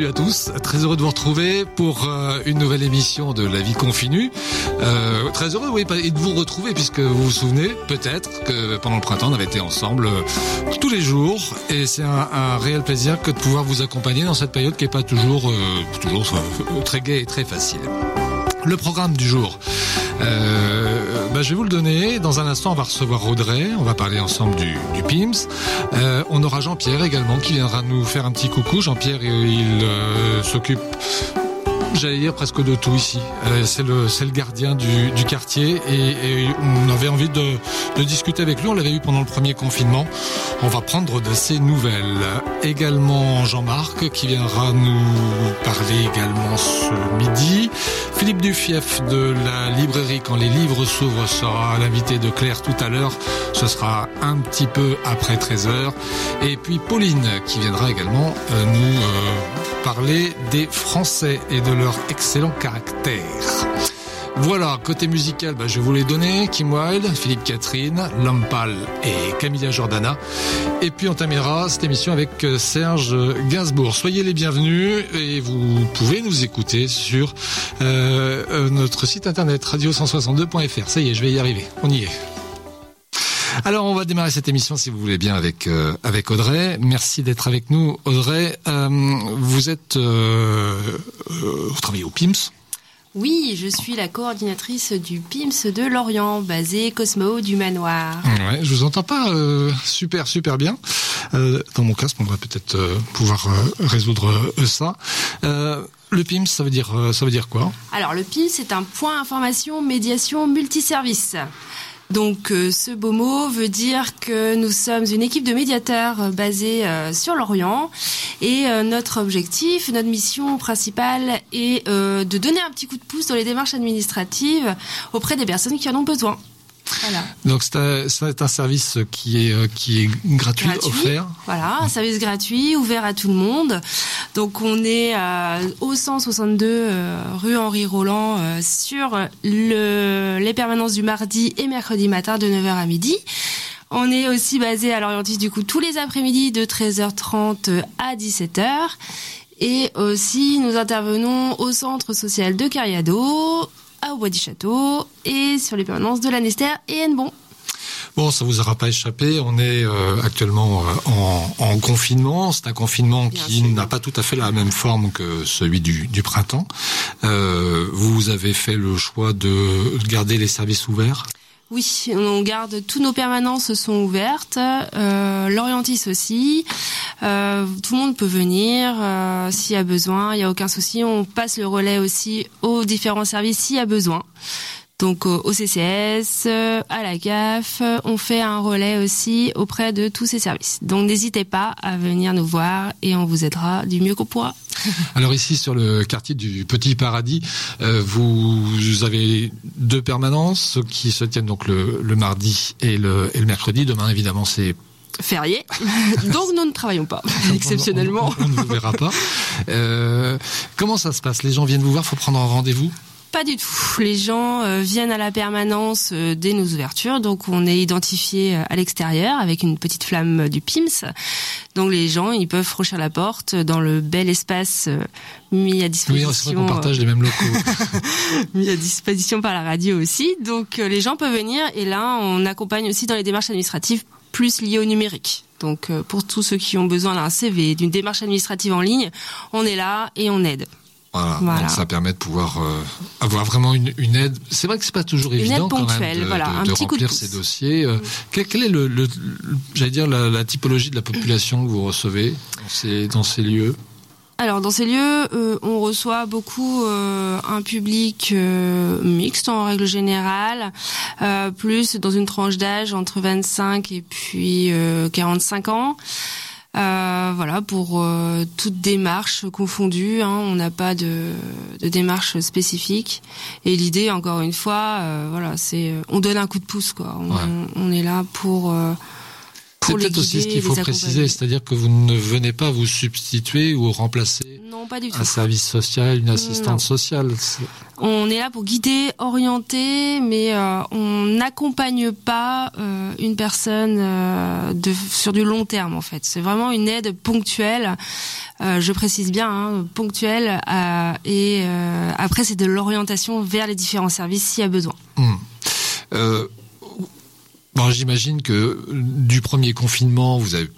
salut à tous. Très heureux de vous retrouver pour euh, une nouvelle émission de La Vie Confinue. Euh, très heureux, oui, et de vous retrouver puisque vous vous souvenez peut-être que pendant le printemps, on avait été ensemble euh, tous les jours et c'est un, réel plaisir que de pouvoir vous accompagner dans cette période qui n'est pas toujours, toujours très gai et très facile. Le programme du jour. Euh, bah, je vais vous le donner. Dans un instant, on va recevoir Audrey. On va parler ensemble du, du PIMS. Euh, on aura Jean-Pierre également qui viendra nous faire un petit coucou. Jean-Pierre, il euh, s'occupe j'allais dire presque de tout ici. Euh, c'est le gardien du, quartier et, on avait envie de, de discuter avec lui. On l'avait eu pendant le premier confinement. On va prendre de ses nouvelles. Également Jean-Marc qui viendra nous parler également ce midi. Philippe Dufief de la librairie quand les livres s'ouvrent sera l'invité de Claire tout à l'heure. Ce sera un petit peu après 13h. Et puis Pauline qui viendra également euh, nous euh, parler des Français et de leur excellent caractère. Voilà, côté musical, bah, je vous les donner. Kim Wilde, Philippe Catherine, Lampal et Camilla Jordana. Et puis on terminera cette émission avec euh, Serge Gainsbourg. Soyez les bienvenus et vous pouvez nous écouter sur euh, euh notre site internet radio162.fr. Ça y est, je vais y arriver. On y est. Alors on va démarrer cette émission si vous voulez bien avec euh, avec Audrey. Merci d'être avec nous Audrey. Euh, vous êtes euh, euh, vous travaillez au PIMS. Oui, je suis la coordinatrice du PIMS de Lorient, basé Cosmo du Manoir. Ouais, je vous entends pas euh, super super bien. Euh, dans mon casque, on va peut-être euh, pouvoir résoudre ça. le PIMS, ça veut dire ça veut dire quoi? Alors le PIMS, c'est un point information médiation multiservice. Donc euh, ce beau mot veut dire que nous sommes une équipe de médiateurs euh, basée euh, sur l'Orient et notre objectif, notre mission principale est de donner un petit coup de pouce dans les démarches administratives auprès des personnes qui en ont besoin. Voilà. Donc c'est un, service qui est, euh, qui est gratuit, offert. Voilà, un service gratuit, ouvert à tout le monde. Donc on est au 162 euh, rue Henri Roland euh, sur le, les permanences du mardi et mercredi matin de 9h à midi. On est aussi basé à l'Orientis du coup tous les après-midi de 13h30 à 17h. Et aussi, nous intervenons au centre social de Cariado, à Bois du Château et sur les permanences de l'Anester et Hennebon. Bon, ça vous aura pas échappé. On est euh, actuellement euh, en, en, confinement. C'est un confinement Bien qui n'a pas tout à fait la même forme que celui du, du printemps. Euh, vous avez fait le choix de garder les services ouverts? Oui, on garde tous nos permanences sont ouvertes, euh, l'Orientis aussi. Euh, tout le monde peut venir euh, s'il y a besoin, il n'y a aucun souci. On passe le relais aussi aux différents services s'il y a besoin. Donc au CCS, à la CAF, on fait un relais aussi auprès de tous ces services. Donc n'hésitez pas à venir nous voir et on vous aidera du mieux qu'on pourra. Alors ici sur le quartier du Petit Paradis, euh, vous avez deux permanences qui se tiennent donc le, le mardi et le, et le mercredi. Demain évidemment c'est férié, donc nous ne travaillons pas, exceptionnellement. On, ne vous verra pas. Euh, comment ça se passe? Les gens viennent vous voir, faut prendre un rendez-vous? Pas du tout. Les gens euh, viennent à la permanence euh, dès nos ouvertures, donc on est identifié euh, à l'extérieur avec une petite flamme du PIMS. Donc les gens, ils peuvent franchir la porte dans le bel espace mis à disposition. Oui, c'est vrai qu'on partage les mêmes locaux. mis à disposition par la radio aussi. Donc les gens peuvent venir et là, on accompagne aussi dans les démarches administratives plus liées au numérique. Donc pour tous ceux qui ont besoin d'un CV, d'une démarche administrative en ligne, on est là et on aide. Voilà, Donc ça permet de pouvoir euh, avoir vraiment une, une aide. C'est vrai que c'est pas toujours une évident quand même de, voilà, de, de remplir ces dossiers. Euh, quel, quel, est le, le, j'allais dire la, la, typologie de la population que vous recevez dans ces dans ces lieux? Alors dans ces lieux, euh, on reçoit beaucoup euh, un public euh, mixte en règle générale, plus dans une tranche d'âge entre 25 et puis 45 ans. Euh, voilà, pour euh, toute démarche confondue, hein, on n'a pas de, de, démarche spécifique. Et l'idée, encore une fois, euh, voilà, c'est on donne un coup de pouce, quoi. On, ouais. on est là pour c'est peut-être aussi ce qu'il faut préciser, c'est-à-dire que vous ne venez pas vous substituer ou remplacer non, pas du tout. un service social, une assistante non. sociale. On est là pour guider, orienter, mais euh, on n'accompagne pas euh, une personne euh, de, sur du long terme en fait. C'est vraiment une aide ponctuelle. je précise bien, hein, ponctuelle. et après, c'est de l'orientation vers les différents services s'il y a besoin. Mmh. Bon, j'imagine que du premier confinement, vous avez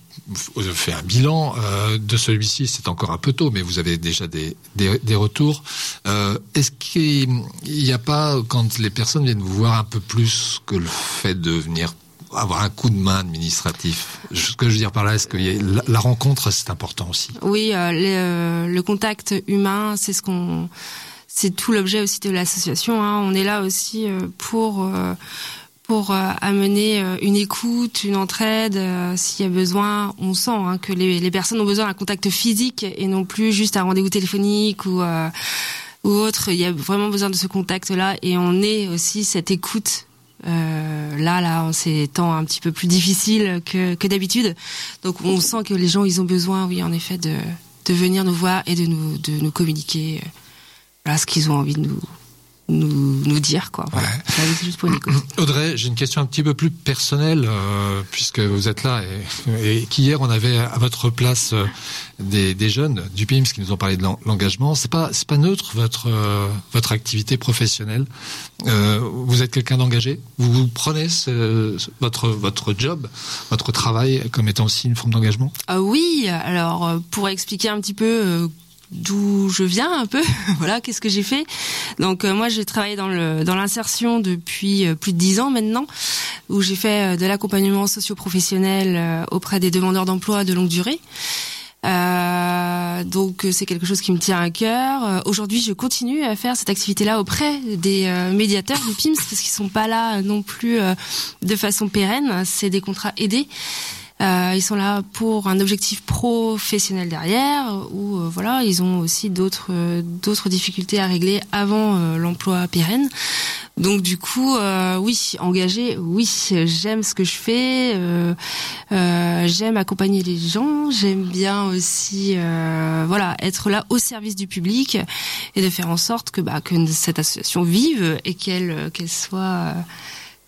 fait un bilan euh, de celui-ci, c'est encore un peu tôt, mais vous avez déjà des, des, retours. Euh, Est-ce qu'il n'y a pas, quand les personnes viennent vous voir un peu plus que le fait de venir avoir un coup de main administratif. Ce que je veux dire par là, est-ce que la, rencontre, c'est important aussi? Oui, euh, le, contact humain, c'est ce qu'on, c'est tout l'objet aussi de l'association. Hein. On est là aussi euh, pour euh, pour euh, amener euh, une écoute, une entraide. Euh, s'il y a besoin, on sent hein, que les, personnes ont besoin d'un contact physique et non plus juste un rendez-vous téléphonique ou autre. Il y a vraiment besoin de ce contact-là et on est aussi cette écoute. Là, là, en ces temps un petit peu plus difficiles que, d'habitude. Donc, on sent que les gens, ils ont besoin, oui, en effet, de, venir nous voir et de nous, de nous communiquer voilà, ce qu'ils ont envie de nous, nous, nous dire quoi. Voilà. Juste pour Audrey, j'ai une question un petit peu plus personnelle euh, puisque vous êtes là et, et qu'hier on avait à votre place euh, des, des, jeunes du PIMS qui nous ont parlé de l'engagement. C'est pas c'est pas neutre votre euh, votre activité professionnelle. Euh, vous êtes quelqu'un d'engagé. Vous, vous prenez ce, votre votre job, votre travail comme étant aussi une forme d'engagement? Ah oui. Alors pour expliquer un petit peu d'où je viens un peu. voilà, qu'est-ce que j'ai fait. Donc euh, moi, j'ai travaillé dans le dans l'insertion depuis euh, plus de dix ans maintenant, où j'ai fait euh, de l'accompagnement socio-professionnel auprès des demandeurs d'emploi de longue durée. donc c'est quelque chose qui me tient à cœur. Aujourd'hui, je continue à faire cette activité-là auprès des médiateurs du PIMS parce qu'ils sont pas là non plus de façon pérenne. C'est des contrats aidés. Euh, ils sont là pour un objectif professionnel derrière, ou euh, voilà, ils ont aussi d'autres euh, d'autres difficultés à régler avant l'emploi pérenne. Donc du coup, oui, engagé, oui, j'aime ce que je fais, j'aime accompagner les gens, j'aime bien aussi, voilà, être là au service du public et de faire en sorte que bah, que cette association vive et qu'elle qu'elle soit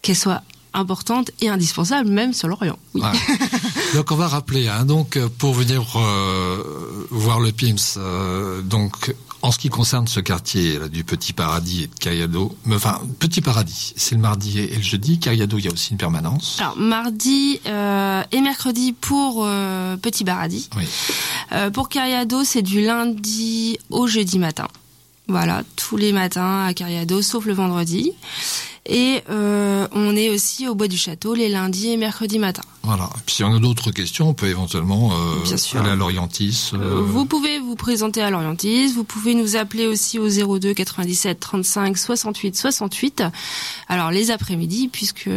qu'elle soit importante et indispensable même sur l'Orient. Oui. donc on va rappeler, hein, donc pour venir euh, voir le PIMS, euh, donc en ce qui concerne ce quartier là, du Petit Paradis et de Cayado, enfin Petit Paradis, c'est le mardi et le jeudi. Cayado, il y a aussi une permanence. Alors mardi euh, et mercredi pour Petit Paradis. Oui. pour Cayado, c'est du lundi au jeudi matin. Voilà, tous les matins à Cariado, sauf le vendredi. Et euh, on est aussi au Bois du Château les lundis et mercredis matin. Voilà. Et puis si on a d'autres questions, on peut éventuellement euh, aller à l'Orientis. Euh. Vous pouvez vous présenter à l'Orientis. Vous pouvez nous appeler aussi au 02 97 35 68 68. Alors les après-midi, puisque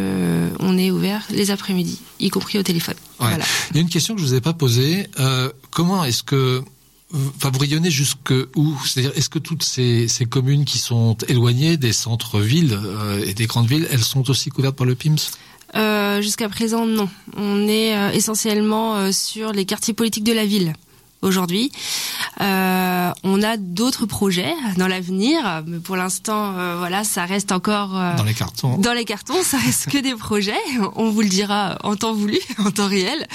on est ouvert les après-midi, y compris au téléphone. Voilà. Il y a une question que je vous ai pas posée. comment est-ce que Vous rayonnez jusque où? C'est-à-dire, est-ce que toutes ces, communes qui sont éloignées des centres-villes euh, et des grandes villes, elles sont aussi couvertes par le PIMS? Euh, Jusqu'à présent, non. On est euh, essentiellement sur les quartiers politiques de la ville aujourd'hui. Euh, on a d'autres projets dans l'avenir, mais pour l'instant, euh, voilà, ça reste encore euh, dans les cartons. Dans les cartons, ça reste que des projets. On vous le dira en temps voulu, en temps réel.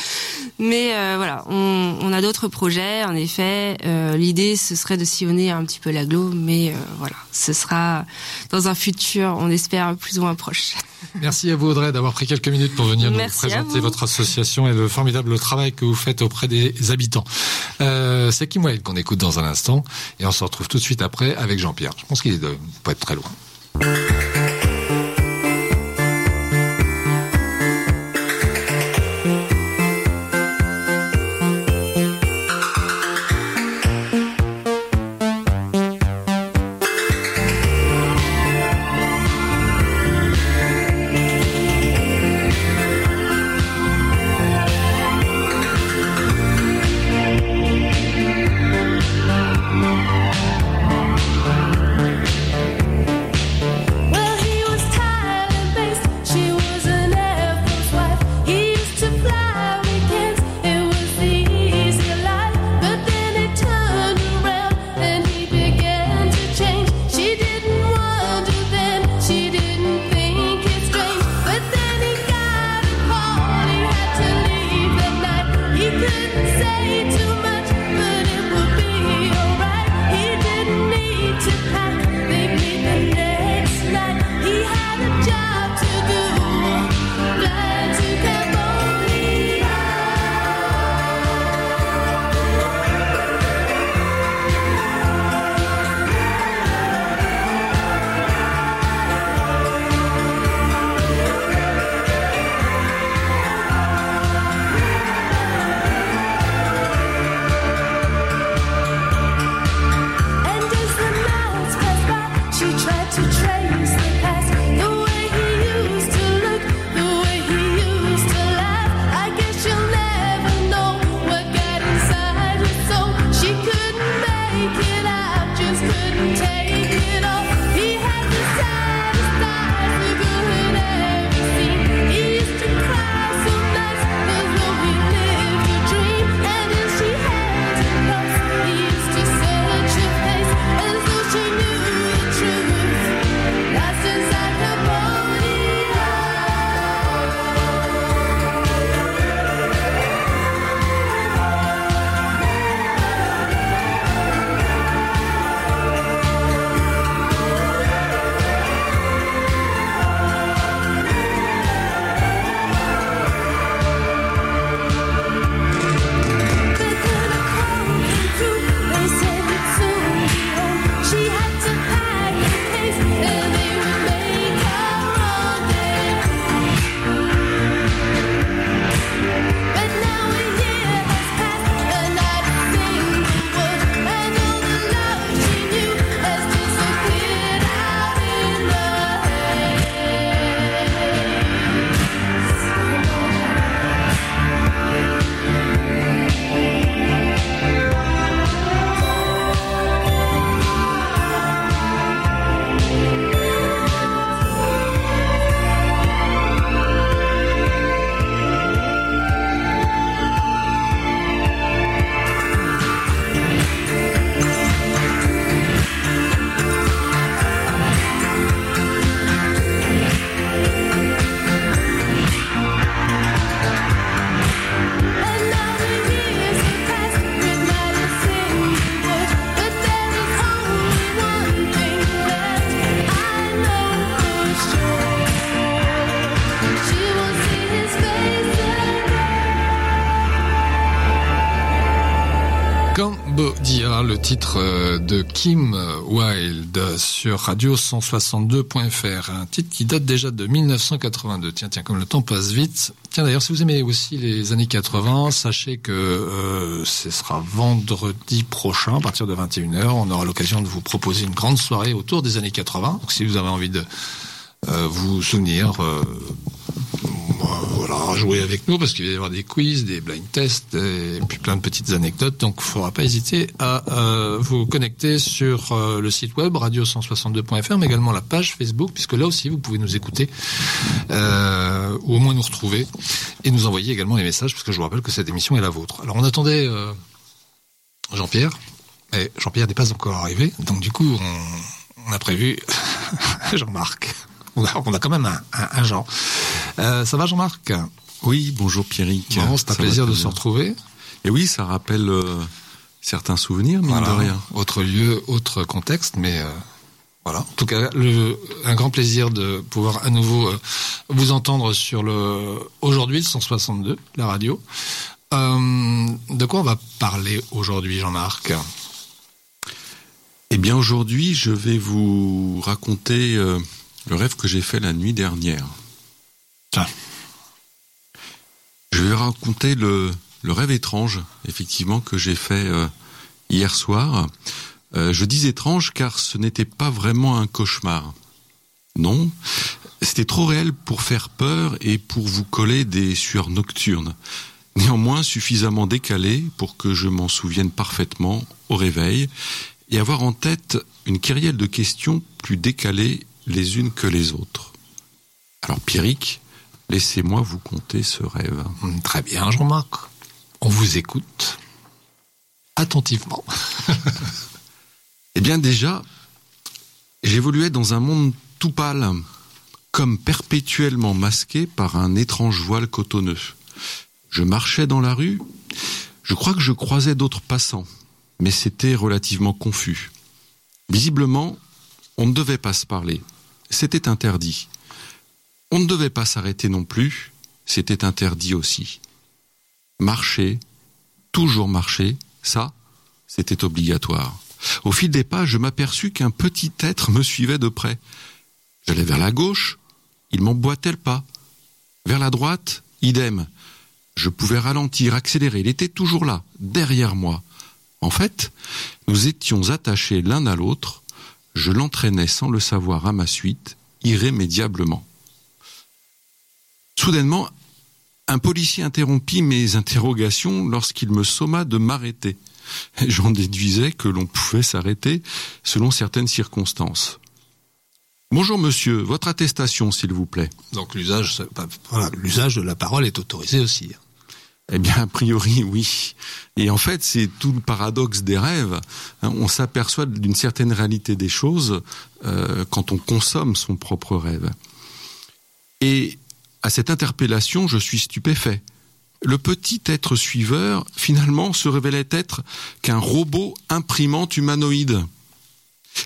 Mais euh, voilà, on, on a d'autres projets. En effet, l'idée ce serait de sillonner un petit peu l'aglo, mais voilà, ce sera dans un futur, on espère plus ou moins proche. Merci à vous Audrey d'avoir pris quelques minutes pour venir nous présenter votre association et le formidable travail que vous faites auprès des habitants. Euh, c'est Kim Wilde qu'on écoute dans un instant et on se retrouve tout de suite après avec Jean-Pierre. Je pense qu'il est pas être très loin. Titre euh, de Kim Wilde sur radio 162.fr, un titre qui date déjà de 1982. Tiens, tiens, comme le temps passe vite. Tiens, d'ailleurs, si vous aimez aussi les années 80, sachez que euh, ce sera vendredi prochain, à partir de 21h, on aura l'occasion de vous proposer une grande soirée autour des années 80. Donc, si vous avez envie de euh, vous souvenir, voilà, jouer avec nous parce qu'il va y avoir des quiz, des blind tests et puis plein de petites anecdotes. Donc, il faudra pas hésiter à euh, vous connecter sur euh, le site web radio162.fr, mais également la page Facebook, puisque là aussi vous pouvez nous écouter euh, ou au moins nous retrouver et nous envoyer également des messages, parce que je vous rappelle que cette émission est la vôtre. Alors, on attendait Jean-Pierre, et Jean-Pierre n'est pas encore arrivé, donc du coup, on a prévu Jean-Marc. On a, on a quand même un, un, un Jean. Euh, ça va Jean-Marc? Oui, bonjour Pierrick. Bon, c'est un Ça plaisir de se retrouver. Et oui, ça rappelle euh, certains souvenirs, mine Voilà. de rien. Autre lieu, autre contexte, mais euh, voilà. En tout cas, le, un grand plaisir de pouvoir à nouveau vous entendre sur le aujourd'hui le 162, la radio. De quoi on va parler aujourd'hui, Jean-Marc? Eh bien, aujourd'hui, je vais vous raconter euh, le rêve que j'ai fait la nuit dernière. Tiens. Je vais raconter le, le rêve étrange, effectivement, que j'ai fait euh, hier soir. Euh, je dis étrange car ce n'était pas vraiment un cauchemar. Non, c'était trop réel pour faire peur et pour vous coller des sueurs nocturnes. Néanmoins, suffisamment décalé pour que je m'en souvienne parfaitement au réveil et avoir en tête une kyrielle de questions plus décalées les unes que les autres. Alors, Pierrick, laissez-moi vous conter ce rêve. Hum, Très bien, Jean-Marc. On vous écoute attentivement. Eh bien déjà, j'évoluais dans un monde tout pâle, comme perpétuellement masqué par un étrange voile cotonneux. Je marchais dans la rue, je crois que je croisais d'autres passants, mais c'était relativement confus. Visiblement, on ne devait pas se parler, c'était interdit. On ne devait pas s'arrêter non plus, c'était interdit aussi. Marcher, toujours marcher, ça, c'était obligatoire. Au fil des pas, je m'aperçus qu'un petit être me suivait de près. J'allais vers la gauche, il m'emboîtait le pas. Vers la droite, idem. Je pouvais ralentir, accélérer, il était toujours là, derrière moi. En fait, nous étions attachés l'un à l'autre, je l'entraînais sans le savoir à ma suite, irrémédiablement. Soudainement, un policier interrompit mes interrogations lorsqu'il me somma de m'arrêter. J'en déduisais que l'on pouvait s'arrêter selon certaines circonstances. Bonjour monsieur, votre attestation s'il vous plaît. Donc l'usage, l'usage de la parole est autorisé aussi. Eh bien, a priori, oui. Et en fait, c'est tout le paradoxe des rêves. Hein, On s'aperçoit d'une certaine réalité des choses euh, quand on consomme son propre rêve. Et à cette interpellation, je suis stupéfait. Le petit être suiveur, finalement, se révélait être qu'un robot imprimante humanoïde.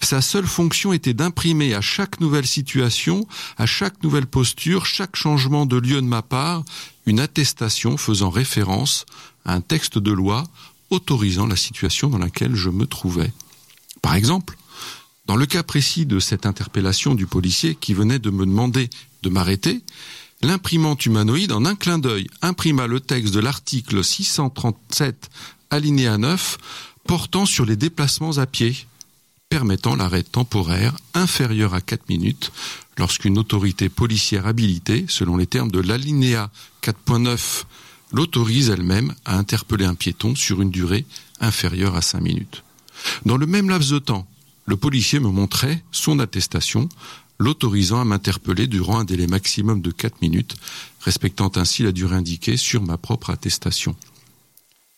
Sa seule fonction était d'imprimer à chaque nouvelle situation, à chaque nouvelle posture, chaque changement de lieu de ma part, une attestation faisant référence à un texte de loi autorisant la situation dans laquelle je me trouvais. Par exemple, dans le cas précis de cette interpellation du policier qui venait de me demander de m'arrêter, l'imprimante humanoïde, en un clin d'œil, imprima le texte de l'article 637 alinéa 9 portant sur les déplacements à pied permettant l'arrêt temporaire inférieur à 4 minutes lorsqu'une autorité policière habilitée, selon les termes de l'alinéa 4.9, l'autorise elle-même à interpeller un piéton sur une durée inférieure à 5 minutes. Dans le même laps de temps, le policier me montrait son attestation, l'autorisant à m'interpeller durant un délai maximum de 4 minutes, respectant ainsi la durée indiquée sur ma propre attestation.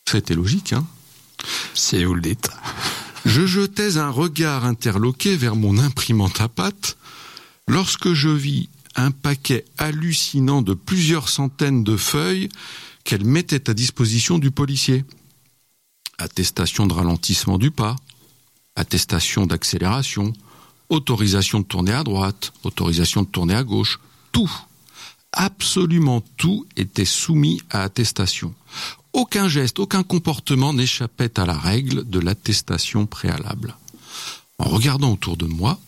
C'était logique, hein? Si vous le. Je jetais un regard interloqué vers mon imprimante à pâte lorsque je vis un paquet hallucinant de plusieurs centaines de feuilles qu'elle mettait à disposition du policier. Attestation de ralentissement du pas, attestation d'accélération, autorisation de tourner à droite, autorisation de tourner à gauche, tout, absolument tout était soumis à attestation. Aucun geste, aucun comportement n'échappait à la règle de l'attestation préalable. En regardant autour de moi,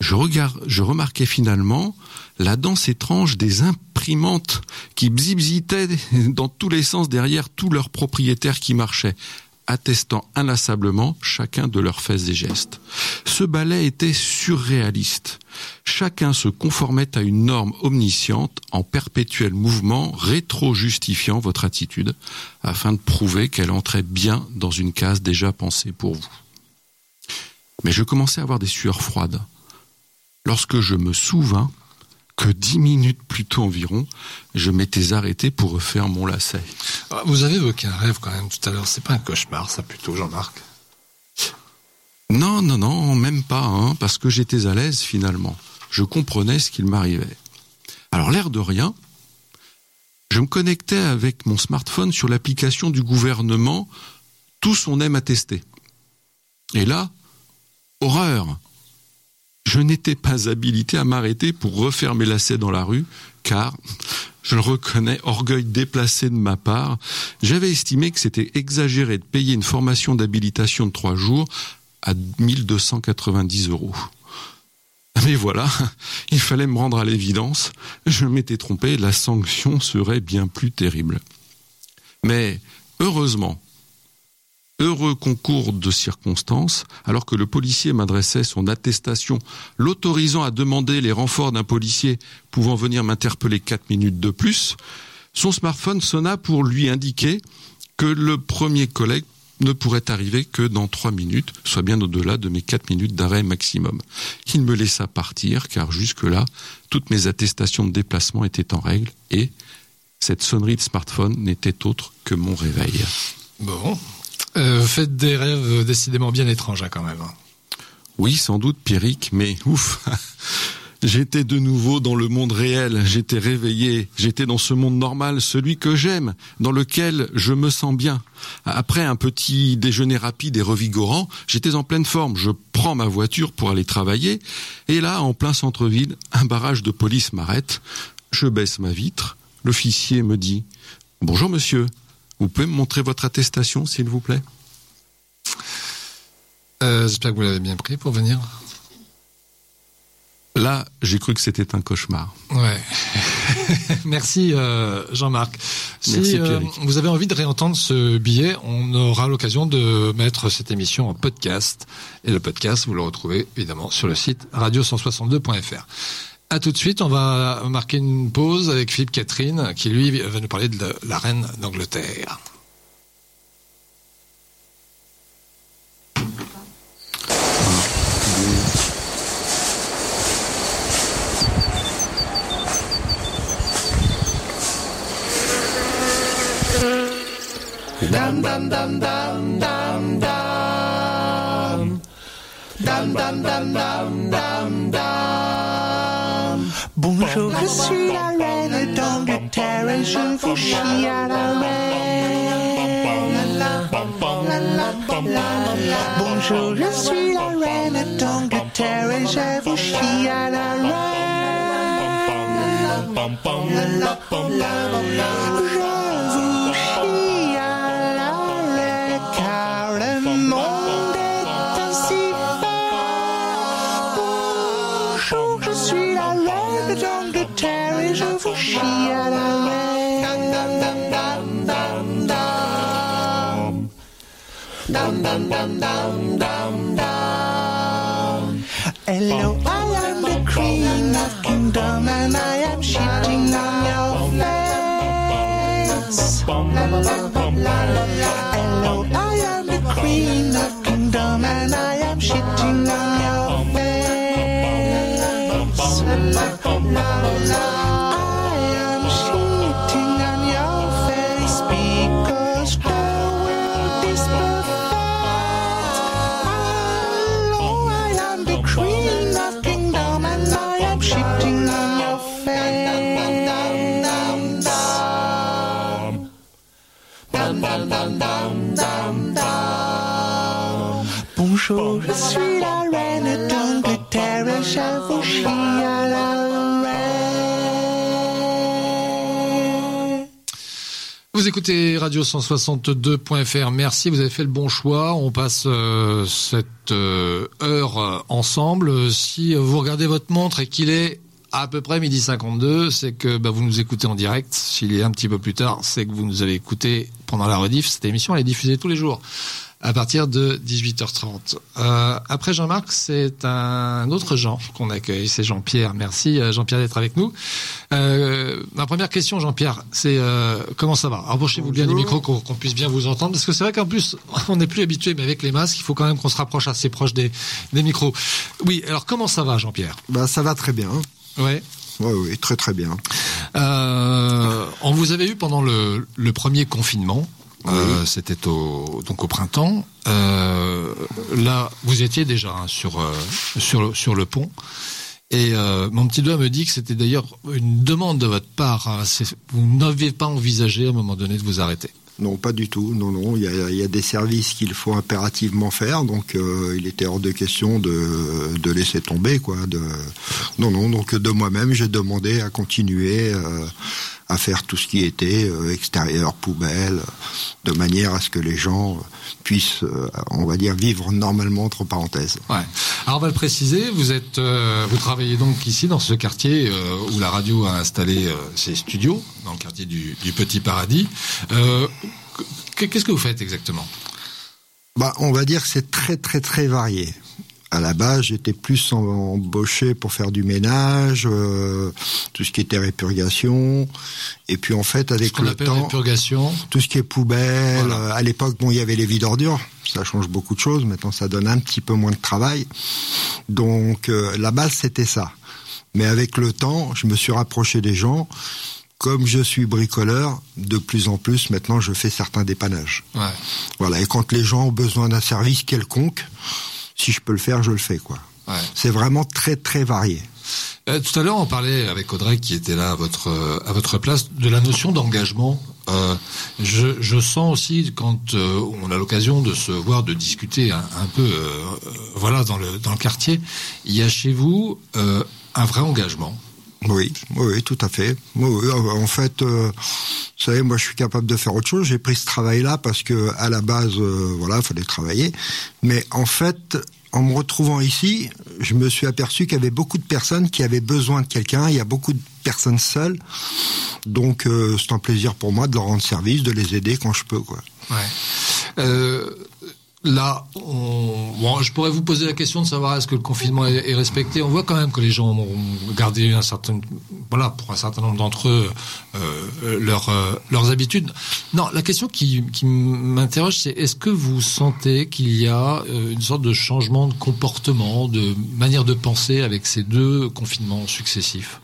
je, regarde, je remarquais finalement la danse étrange des imprimantes qui bzibzitaient dans tous les sens derrière tous leurs propriétaires qui marchaient, attestant inlassablement chacun de leurs faits et gestes. Ce ballet était surréaliste. Chacun se conformait à une norme omnisciente en perpétuel mouvement rétro-justifiant votre attitude afin de prouver qu'elle entrait bien dans une case déjà pensée pour vous. Mais je commençais à avoir des sueurs froides lorsque je me souvins que dix minutes plus tôt environ, je m'étais arrêté pour refaire mon lacet. Ah, vous avez évoqué un rêve quand même tout à l'heure. C'est pas un cauchemar, ça plutôt, Jean-Marc? Non, non, non, même pas, hein, parce que j'étais à l'aise finalement. Je comprenais ce qu'il m'arrivait. Alors l'air de rien, je me connectais avec mon smartphone sur l'application du gouvernement Tous on aime attester. Et là, horreur je n'étais pas habilité à m'arrêter pour refaire mes lacets dans la rue, car, je le reconnais, orgueil déplacé de ma part, j'avais estimé que c'était exagéré de payer une formation d'habilitation de trois jours à 1290 euros. Mais voilà, il fallait me rendre à l'évidence, je m'étais trompé, la sanction serait bien plus terrible. Mais, heureusement, heureux concours de circonstances, alors que le policier m'adressait son attestation l'autorisant à demander les renforts d'un policier pouvant venir m'interpeller quatre minutes de plus, son smartphone sonna pour lui indiquer que le premier collègue ne pourrait arriver que dans trois minutes, soit bien au-delà de mes quatre minutes d'arrêt maximum. Il me laissa partir, car jusque-là, toutes mes attestations de déplacement étaient en règle, et cette sonnerie de smartphone n'était autre que mon réveil. Bon, euh, faites des rêves décidément bien étranges hein, quand même. Hein. Oui, sans doute, Pierrick, mais ouf. J'étais de nouveau dans le monde réel, j'étais réveillé, j'étais dans ce monde normal, celui que j'aime, dans lequel je me sens bien. Après un petit déjeuner rapide et revigorant, j'étais en pleine forme, je prends ma voiture pour aller travailler, et là, en plein centre-ville, un barrage de police m'arrête, je baisse ma vitre, l'officier me dit « Bonjour monsieur, vous pouvez me montrer votre attestation, s'il vous plaît? Euh, J'espère que vous l'avez bien pris pour venir. Là, j'ai cru que c'était un cauchemar. Ouais. Merci euh, Jean-Marc. Si euh, vous avez envie de réentendre ce billet, on aura l'occasion de mettre cette émission en podcast. Et le podcast, vous le retrouvez évidemment sur le site radio162.fr. À tout de suite, on va marquer une pause avec Philippe Catherine qui lui va nous parler de la reine d'Angleterre. Bonjour, je suis la reine d'Angleterre et je vous chie à la reine. Bonjour, je suis la reine d'Angleterre et je vous chie à la reine. Hello, I am the queen of kingdom, and I am shitting on your face. Écoutez Radio 162.fr. Merci, vous avez fait le bon choix. On passe euh, cette euh, heure euh, ensemble. Si vous regardez votre montre et qu'il est à peu près midi 52, c'est que bah, vous nous écoutez en direct. S'il est un petit peu plus tard, c'est que vous nous avez écouté pendant la rediff. Cette émission, elle est diffusée tous les jours à partir de 18h30. Euh, après Jean-Marc, c'est un autre Jean qu'on accueille, c'est Jean-Pierre. Merci euh, Jean-Pierre d'être avec nous. Euh, ma première question, Jean-Pierre, c'est euh, comment ça va? Rapprochez-vous bien du micro qu'on puisse bien vous entendre, parce que c'est vrai qu'en plus, on n'est plus habitué, mais avec les masques, il faut quand même qu'on se rapproche assez proche des, des micros. Oui, alors comment ça va, Jean-Pierre? Bah, ça va très bien. Ouais. Oui, oui, très très bien. Euh, on vous avait eu pendant le, le premier confinement. Euh, C'était au donc au printemps. Euh, là, vous étiez déjà hein, sur euh, sur le, sur le pont. Et mon petit doigt me dit que c'était d'ailleurs une demande de votre part. hein. Vous n'aviez pas envisagé à un moment donné de vous arrêter. Non, pas du tout. Non, non. Il y a, des services qu'il faut impérativement faire, donc euh, il était hors de question de, laisser tomber, quoi. De... Non, non. Donc de moi-même, j'ai demandé à continuer euh, à faire tout ce qui était euh, extérieur, poubelle, de manière à ce que les gens puissent, on va dire, vivre normalement entre parenthèses. Ouais. Alors on va le préciser. Vous êtes, euh, vous travaillez donc ici dans ce quartier euh, où la radio a installé euh, ses studios, dans le quartier du, du Petit Paradis. Euh, Qu'est-ce que vous faites exactement? Bah, on va dire que c'est très très très varié. À la base, j'étais plus embauché pour faire du ménage, euh, tout ce qui était répurgation. Et puis en fait, avec le temps, la purgation. tout ce qui est poubelle. Voilà. euh, à l'époque, bon, il y avait les vides ordures. Ça change beaucoup de choses. Maintenant, ça donne un petit peu moins de travail. Donc, euh, la base, c'était ça. Mais avec le temps, je me suis rapproché des gens. Comme je suis bricoleur, de plus en plus, maintenant, je fais certains dépannages. Ouais. Voilà, et quand les gens ont besoin d'un service quelconque, si je peux le faire, je le fais, quoi. Ouais. C'est vraiment très très varié. Euh, tout à l'heure, on parlait avec Audrey qui était là à votre euh, à votre place de la notion d'engagement. Euh, je, je sens aussi quand euh, on a l'occasion de se voir, de discuter un, un peu, voilà, dans le dans le quartier, il y a chez vous un vrai engagement. Oui, oui, tout à fait. Oui, en fait, euh, vous savez, moi, je suis capable de faire autre chose. J'ai pris ce travail-là parce que, à la base, euh, voilà, il fallait travailler. Mais en fait, en me retrouvant ici, je me suis aperçu qu'il y avait beaucoup de personnes qui avaient besoin de quelqu'un. Il y a beaucoup de personnes seules. Donc, euh, c'est un plaisir pour moi de leur rendre service, de les aider quand je peux, quoi. Ouais. Là, on... bon, je pourrais vous poser la question de savoir est-ce que le confinement est, respecté. On voit quand même que les gens ont gardé un certain, voilà, pour un certain nombre d'entre eux, euh, euh, leurs habitudes. Non, la question qui, qui m'interroge, c'est est-ce que vous sentez qu'il y a euh, une sorte de changement de comportement, de manière de penser avec ces deux confinements successifs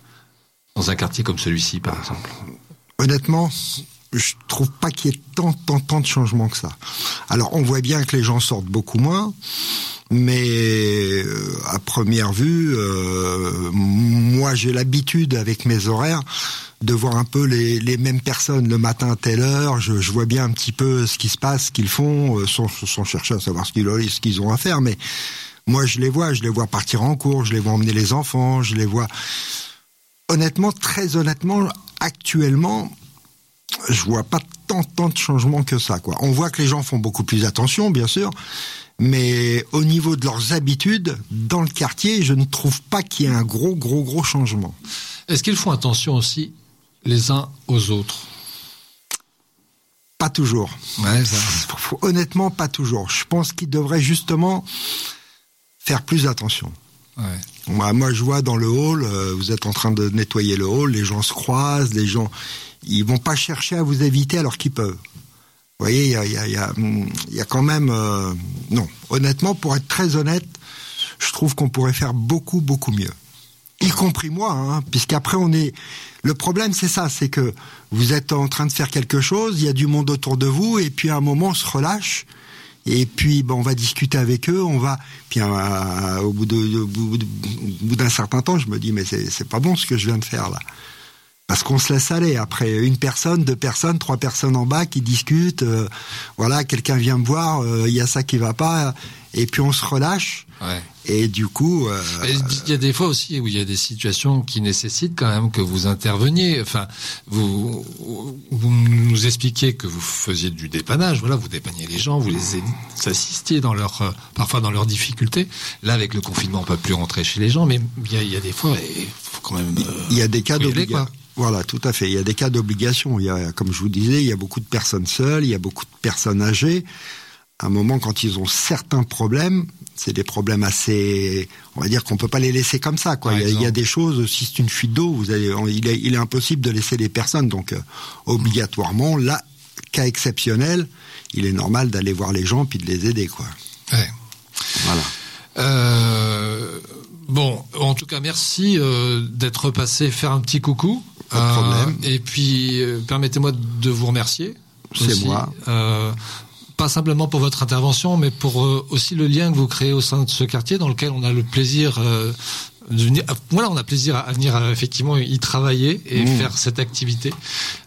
dans un quartier comme celui-ci, par exemple? Honnêtement, je trouve pas qu'il y ait tant, tant, tant de changements que ça. Alors, on voit bien que les gens sortent beaucoup moins, mais euh, à première vue, euh, moi, j'ai l'habitude avec mes horaires de voir un peu les, les mêmes personnes le matin à telle heure. Je, je vois bien un petit peu ce qui se passe, ce qu'ils font, euh, sans, sans chercher à savoir ce qu'ils ce qu'ils ont à faire, mais moi, je les vois, je les vois partir en cours, je les vois emmener les enfants, je les vois. Honnêtement, très honnêtement, actuellement, je vois pas tant, tant de changements que ça, quoi. On voit que les gens font beaucoup plus attention, bien sûr, mais au niveau de leurs habitudes, dans le quartier, je ne trouve pas qu'il y ait un gros, gros, gros changement. Est-ce qu'ils font attention aussi les uns aux autres? Pas toujours. Ouais, ça. Faut- Honnêtement, pas toujours. Je pense qu'ils devraient justement faire plus attention. Ouais. Moi, moi, je vois dans le hall, euh, vous êtes en train de nettoyer le hall, les gens se croisent, les gens, ils vont pas chercher à vous éviter alors qu'ils peuvent. Vous voyez, il y a, y, a, y, a, y a quand même, euh, non. Honnêtement, pour être très honnête, je trouve qu'on pourrait faire beaucoup, beaucoup mieux. Y compris moi, hein, puisqu'après on est. Le problème, c'est ça, c'est que vous êtes en train de faire quelque chose, il y a du monde autour de vous, et puis à un moment, on se relâche. Et puis, ben, on va discuter avec eux, on va. Puis, euh, au bout d'un certain temps, je me dis, mais c'est pas bon ce que je viens de faire là. Parce qu'on se laisse aller. Après, une personne, deux personnes, trois personnes en bas qui discutent. euh, voilà, quelqu'un vient me voir, euh, il y a ça qui va pas. et puis on se relâche. Ouais. Et du coup, euh, Il y a des fois aussi où il y a des situations qui nécessitent quand même que vous interveniez. Enfin, vous, vous nous expliquiez que vous faisiez du dépannage. Voilà, vous dépanniez les gens, vous les assistiez dans leur, euh, parfois dans leurs difficultés. Là, avec le confinement, on peut plus rentrer chez les gens, mais il y a, il y a des fois, il faut quand même. euh, il y a des cas y aller, d'obligation. Voilà, tout à fait. Il y a des cas d'obligation. Il y a, comme je vous disais, il y a beaucoup de personnes seules, il y a beaucoup de personnes âgées. À un moment, quand ils ont certains problèmes, c'est des problèmes assez, on va dire qu'on peut pas les laisser comme ça. Quoi. Il y, a, il y a exemple. des choses. Si c'est une fuite d'eau, vous allez, il est, il est impossible de laisser les personnes. Donc, euh, obligatoirement, là, cas exceptionnel, il est normal d'aller voir les gens puis de les aider, quoi. Ouais. Voilà. Euh, bon, en tout cas, merci euh, d'être passé faire un petit coucou. Euh, Pas de problème. et puis, euh, permettez-moi de vous remercier. C'est moi. Euh, pas simplement pour votre intervention, mais pour euh, aussi le lien que vous créez au sein de ce quartier dans lequel on a le plaisir euh, de venir. Voilà, on a plaisir à, à venir effectivement y travailler et Mmh. faire cette activité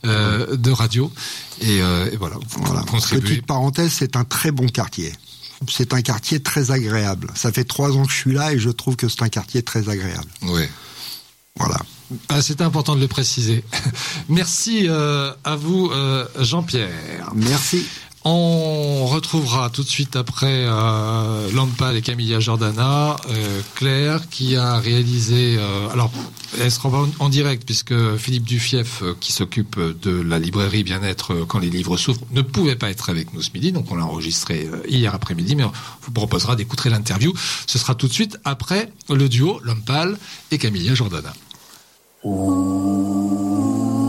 euh, de radio. Et, et voilà, Voilà. Petite parenthèse, c'est un très bon quartier. C'est un quartier très agréable. Ça fait trois ans que je suis là et je trouve que c'est un quartier très agréable. Ouais. Voilà. Ah, C'était important de le préciser. Merci euh, à vous, euh, Jean-Pierre. Merci. On retrouvera tout de suite après euh, Lampal et Camilla Jordana, euh, Claire qui a réalisé. euh, alors, elle sera en, en direct puisque Philippe Dufief, qui s'occupe de la librairie Bien-être quand les livres s'ouvrent, ne pouvait pas être avec nous ce midi, donc on l'a enregistré hier après-midi, mais on vous proposera d'écouter l'interview. Ce sera tout de suite après le duo Lampal et Camilla Jordana. Don't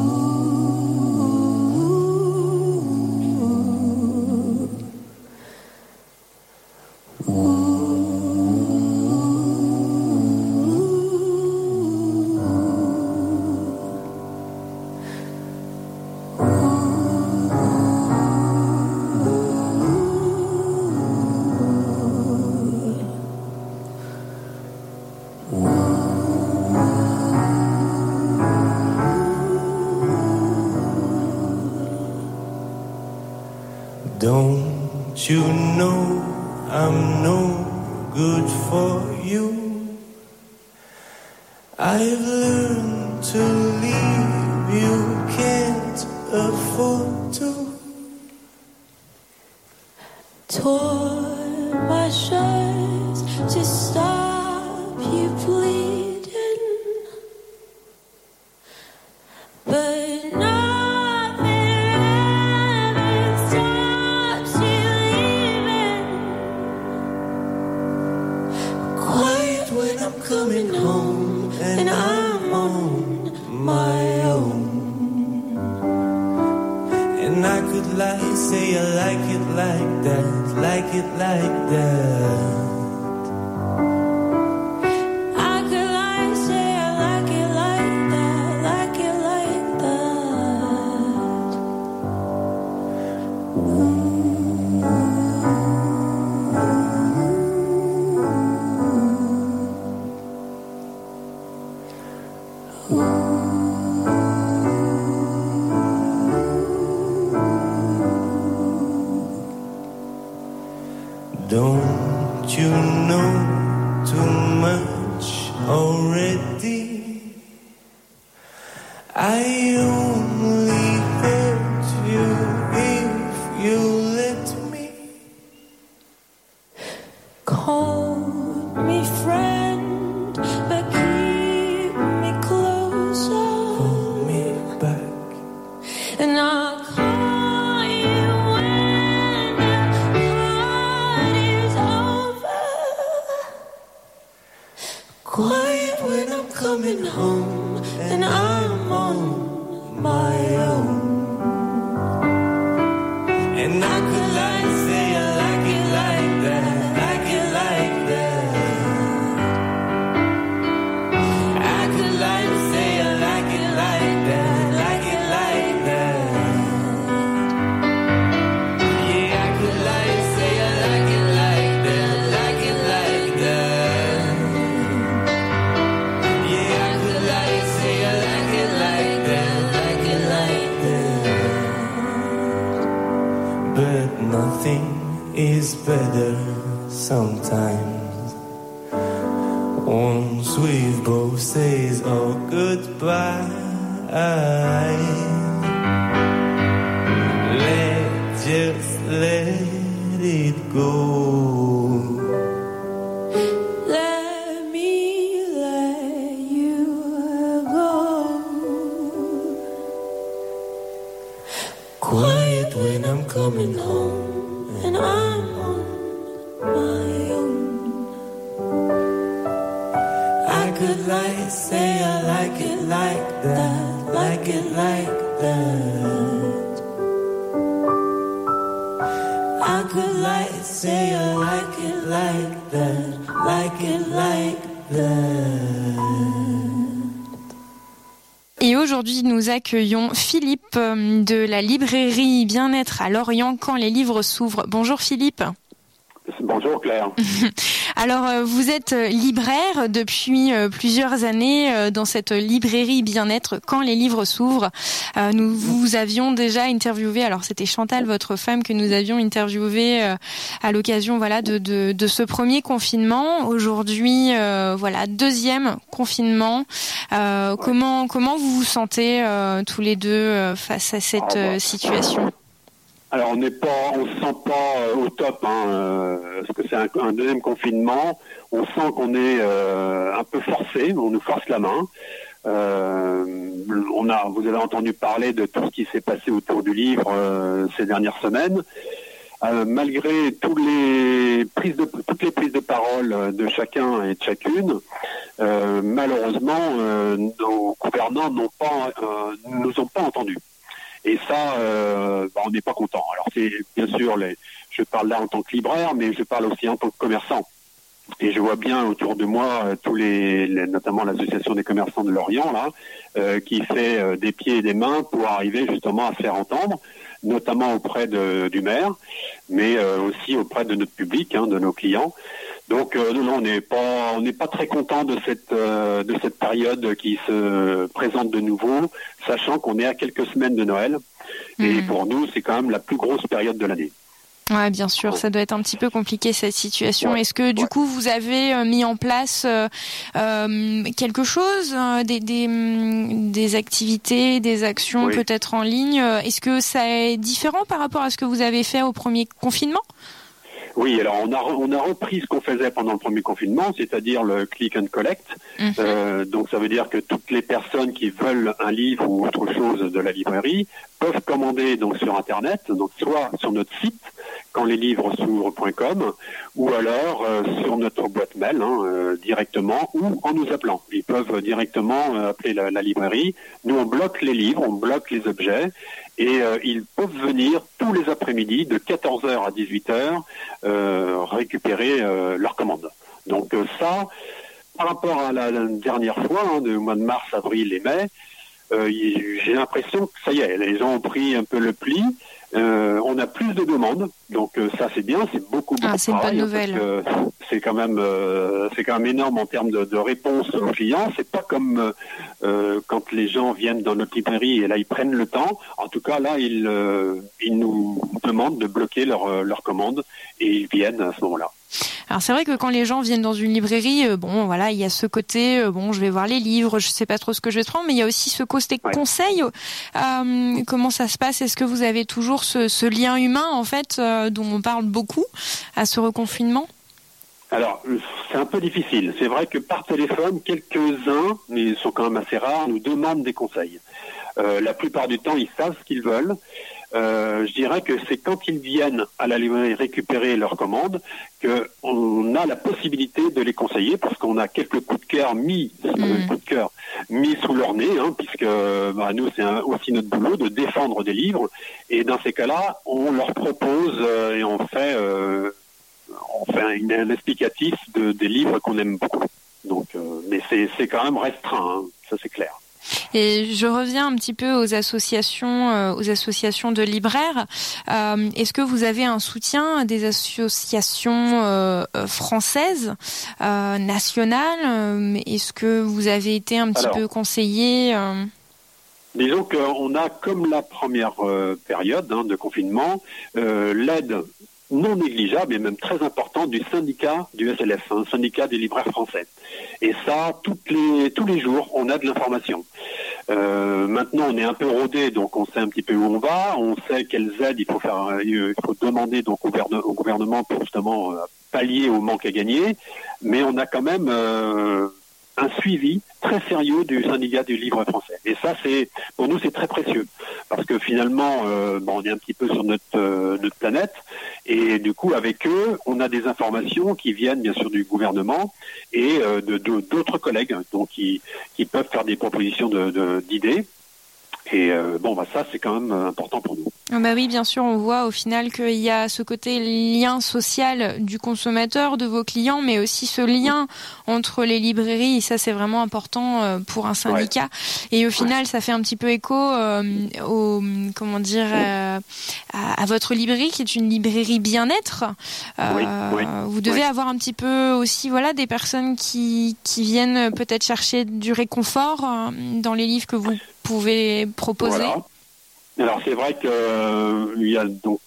aujourd'hui, nous accueillons Philippe euh, de la librairie Bien-être à Lorient quand les livres s'ouvrent. Bonjour Philippe. Bonjour Claire. Alors, euh, vous êtes euh, libraire depuis euh, plusieurs années dans cette librairie Bien-être quand les livres s'ouvrent. Nous vous avions déjà interviewé, alors c'était Chantal, votre femme, que nous avions interviewé à l'occasion voilà de, de, de ce premier confinement. Aujourd'hui, voilà deuxième confinement. Comment comment vous vous sentez tous les deux face à cette Ah bah. situation? Alors on n'est pas, on se sent pas euh, au top, hein, euh, parce que c'est un, deuxième confinement. On sent qu'on est euh, un peu forcé, on nous force la main. On a, vous avez entendu parler de tout ce qui s'est passé autour du livre ces dernières semaines. Malgré tous les prises de, toutes les prises de parole de chacun et de chacune, malheureusement, nos gouvernants n'ont pas, nous ont pas entendus. Et ça, euh, bah, on n'est pas content. Alors c'est bien sûr, les, je parle là en tant que libraire, mais je parle aussi en tant que commerçant. Et je vois bien autour de moi euh, tous les, notamment l'association des commerçants de Lorient là, euh, qui fait euh, des pieds et des mains pour arriver justement à faire entendre, notamment auprès de- du maire, mais euh, aussi auprès de notre public, hein, de nos clients. Donc euh, non, non, on n'est pas, on n'est pas très content de cette euh, de cette période qui se présente de nouveau, sachant qu'on est à quelques semaines de Noël. Et Mhm. pour nous, c'est quand même la plus grosse période de l'année. Ouais, bien sûr, ça doit être un petit peu compliqué cette situation. Ouais, Est-ce que du ouais. coup vous avez euh, mis en place euh, quelque chose, euh, des, des, des activités, des actions Oui. peut-être en ligne? Est-ce que ça est différent par rapport à ce que vous avez fait au premier confinement? Oui, alors on a on a repris ce qu'on faisait pendant le premier confinement, c'est-à-dire le click and collect. Mhm. Euh, donc ça veut dire que toutes les personnes qui veulent un livre ou autre chose de la librairie peuvent commander donc sur internet, donc soit sur notre site quand les livres s'ouvrent.com ou alors euh, sur notre boîte mail hein, euh, directement ou en nous appelant. Ils peuvent directement euh, appeler la, la librairie. Nous on bloque les livres, on bloque les objets et euh, ils peuvent venir tous les après-midi de 14h à 18h euh, récupérer euh, leur commande. Donc euh, ça, par rapport à la, dernière fois, hein, de mois de mars, avril et mai, euh, j'ai l'impression que ça y est, gens ont pris un peu le pli. Euh, on a plus de demandes, donc euh, ça c'est bien, c'est beaucoup, beaucoup Ah, c'est une hein, nouvelle. C'est quand même, euh, c'est quand même énorme en termes de, de réponse aux clients. C'est pas comme euh, quand les gens viennent dans notre librairie et là ils prennent le temps. En tout cas là ils, euh, ils nous demandent de bloquer leur, leur commande et ils viennent à ce moment-là. Alors c'est vrai que quand les gens viennent dans une librairie, euh, bon voilà, il y a ce côté, euh, bon je vais voir les livres, je sais pas trop ce que je vais prendre, mais il y a aussi ce côté Ouais. conseil. Euh, comment ça se passe? Est-ce que vous avez toujours ce, ce lien humain en fait euh, dont on parle beaucoup à ce reconfinement? Alors, c'est un peu difficile. C'est vrai que par téléphone, quelques-uns, mais ils sont quand même assez rares, nous demandent des conseils. Euh, la plupart du temps, ils savent ce qu'ils veulent. Euh, je dirais que c'est quand ils viennent à la librairie récupérer leur commande qu'on a la possibilité de les conseiller parce qu'on a quelques coups de cœur mis, euh, coups de cœur mis sous leur nez, hein, puisque bah, nous c'est aussi notre boulot de défendre des livres. Et dans ces cas-là, on leur propose euh, et on fait on fait un, explicatif de, des livres qu'on aime beaucoup. Donc, euh, mais c'est c'est quand même restreint, hein, ça c'est clair. Et je reviens un petit peu aux associations, euh, aux associations de libraires. Euh, Est-ce que vous avez un soutien des associations euh, françaises, nationales Est-ce que vous avez été un petit Alors. peu conseillé Disons qu'on a, comme la première période hein, de confinement, euh, l'aide non négligeable et même très important du syndicat du SLF, un syndicat des libraires français. Et ça, toutes les, tous les jours, on a de l'information. Euh, maintenant, on est un peu rodé, donc on sait un petit peu où on va, on sait quelles aides il faut faire, euh, il faut demander donc au, gouverne- au gouvernement pour justement euh, pallier au manque à gagner, mais on a quand même un suivi très sérieux du syndicat du livre français. Et ça, c'est pour nous, c'est très précieux parce que finalement, euh, bon, on est un petit peu sur notre euh, notre planète et du coup, avec eux, on a des informations qui viennent bien sûr du gouvernement et euh, de d'autres collègues, donc qui qui peuvent faire des propositions de de- d'idées. Et euh, bon, bah ça, c'est quand même euh, important pour nous. Ah Bah oui, bien sûr, on voit au final qu'il y a ce côté lien social du consommateur, de vos clients, mais aussi ce lien entre les librairies. Et ça, c'est vraiment important euh, pour un syndicat. Et au final, ça fait un petit peu écho euh, au, comment dire, euh, à, à votre librairie, qui est une librairie bien-être. Oui, oui, Vous devez oui. avoir un petit peu aussi, voilà, des personnes qui qui viennent peut-être chercher du réconfort dans les livres que vous pouvez proposer? Voilà. Alors c'est vrai que euh, il y a donc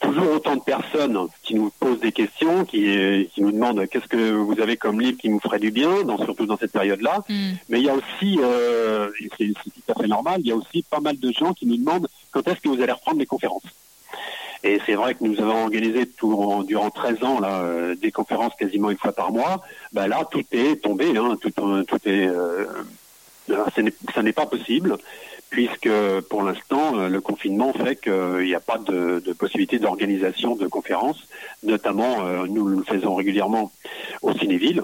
toujours autant de personnes qui nous posent des questions, qui, qui nous demandent qu'est-ce que vous avez comme livre qui nous ferait du bien, dans, surtout dans cette période-là. Mm. Mais il y a aussi, euh, c'est tout à fait normal, il y a aussi pas mal de gens qui nous demandent quand est-ce que vous allez reprendre les conférences. Et c'est vrai que nous avons organisé tout, durant 13 ans là, euh, des conférences quasiment une fois par mois. Ben là, tout est tombé, hein, tout, tout est, euh, ça n'est pas possible puisque pour l'instant euh, le confinement fait qu'il n'y a pas de, de possibilité d'organisation de conférences. Notamment, euh, nous le faisons régulièrement au Cinéville.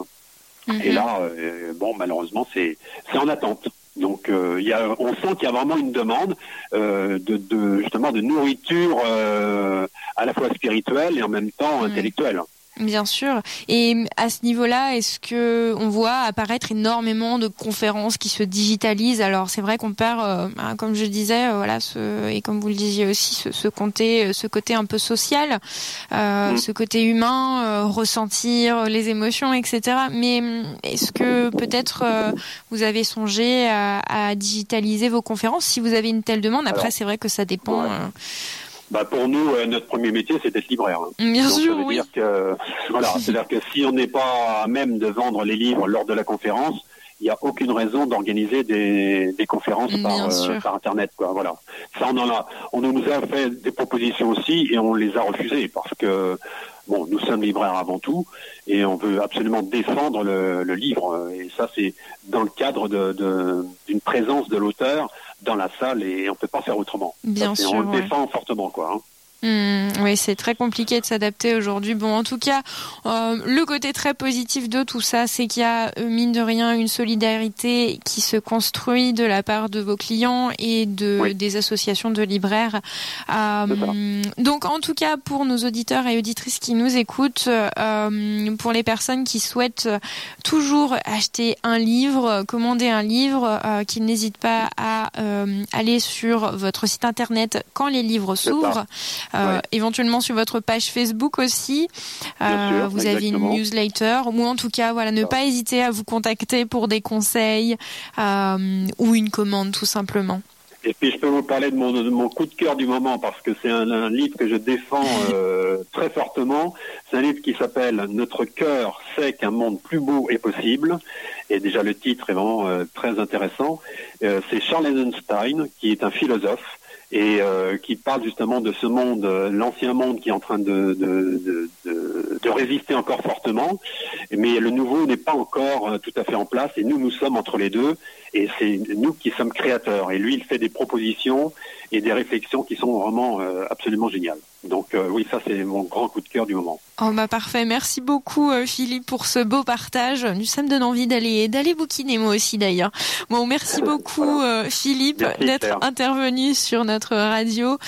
Et Mhm. là, euh, bon, malheureusement, c'est en attente. Donc, euh, y a, on sent qu'il y a vraiment une demande euh, de, de justement de nourriture euh, à la fois spirituelle et en même temps Mhm. intellectuelle. Bien sûr. Et à ce niveau-là, est-ce que on voit apparaître énormément de conférences qui se digitalisent? Alors c'est vrai qu'on perd, euh, bah, comme je disais, euh, voilà, ce, et comme vous le disiez aussi, ce, ce côté, ce côté un peu social, euh, Mm. ce côté humain, euh, ressentir les émotions, etc. Mais hum, est-ce que peut-être euh, vous avez songé à, à digitaliser vos conférences? Si vous avez une telle demande Après, c'est vrai que ça dépend. ouais. Bah, pour nous, euh, notre premier métier, c'est d'être libraire. hein. Bien Donc, sûr, ça veut oui. dire que voilà, c'est-à-dire que si on n'est pas à même de vendre les livres lors de la conférence, il n'y a aucune raison d'organiser des, des conférences par, euh, par internet, quoi. Voilà. Ça, on en a, on nous a fait des propositions aussi et on les a refusées parce que bon, nous sommes libraires avant tout et on veut absolument défendre le, le livre et ça, c'est dans le cadre de- de- d'une présence de l'auteur dans la salle et on peut pas faire autrement. Bien Ça, sûr, On le ouais. défend fortement, quoi. hein. Hmm, oui, c'est très compliqué de s'adapter aujourd'hui. Bon, en tout cas, euh, le côté très positif de tout ça, c'est qu'il y a, euh, mine de rien, une solidarité qui se construit de la part de vos clients et de, Oui. des associations de libraires. Euh, donc, en tout cas, pour nos auditeurs et auditrices qui nous écoutent, euh, pour les personnes qui souhaitent toujours acheter un livre, commander un livre, qu'ils n'hésitent pas à aller sur votre site internet quand les livres s'ouvrent. Euh, Ouais. éventuellement sur votre page Facebook aussi. Euh, sûr, vous avez une newsletter ou en tout cas voilà ne pas hésiter à vous contacter pour des conseils euh, ou une commande tout simplement. Et puis je peux vous parler de mon, de mon coup de cœur du moment parce que c'est un, un livre que je défends euh, très fortement. C'est un livre qui s'appelle Notre cœur sait qu'un monde plus beau est possible. Et déjà le titre est vraiment euh, très intéressant. Euh, c'est Charles Eisenstein qui est un philosophe et euh, qui parle justement de ce monde, euh, l'ancien monde qui est en train de, résister encore fortement, mais le nouveau n'est pas encore euh, tout à fait en place et nous, nous sommes entre les deux et c'est nous qui sommes créateurs. Et lui, il fait des propositions et des réflexions qui sont vraiment euh, absolument géniales. Donc euh, oui, ça c'est mon grand coup de cœur du moment. Oh bah parfait, merci beaucoup euh, Philippe pour ce beau partage. Nous ça me donne envie d'aller d'aller bouquiner moi aussi d'ailleurs. Bon, merci beaucoup euh, Philippe d'être intervenu sur notre radio.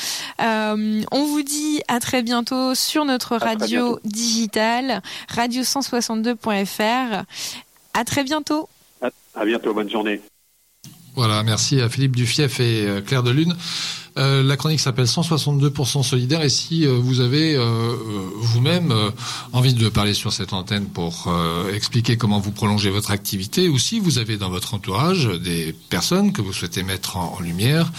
Euh, on vous dit à très bientôt sur notre radio digitale radio162.fr. À très bientôt. À, à bientôt, bonne journée. Voilà, merci à Philippe Dufief et Claire Delune. Euh, la chronique s'appelle 162% solidaire et si euh, vous avez euh, vous-même envie de parler sur cette antenne pour expliquer comment vous prolongez votre activité ou si vous avez dans votre entourage des personnes que vous souhaitez mettre en, lumière,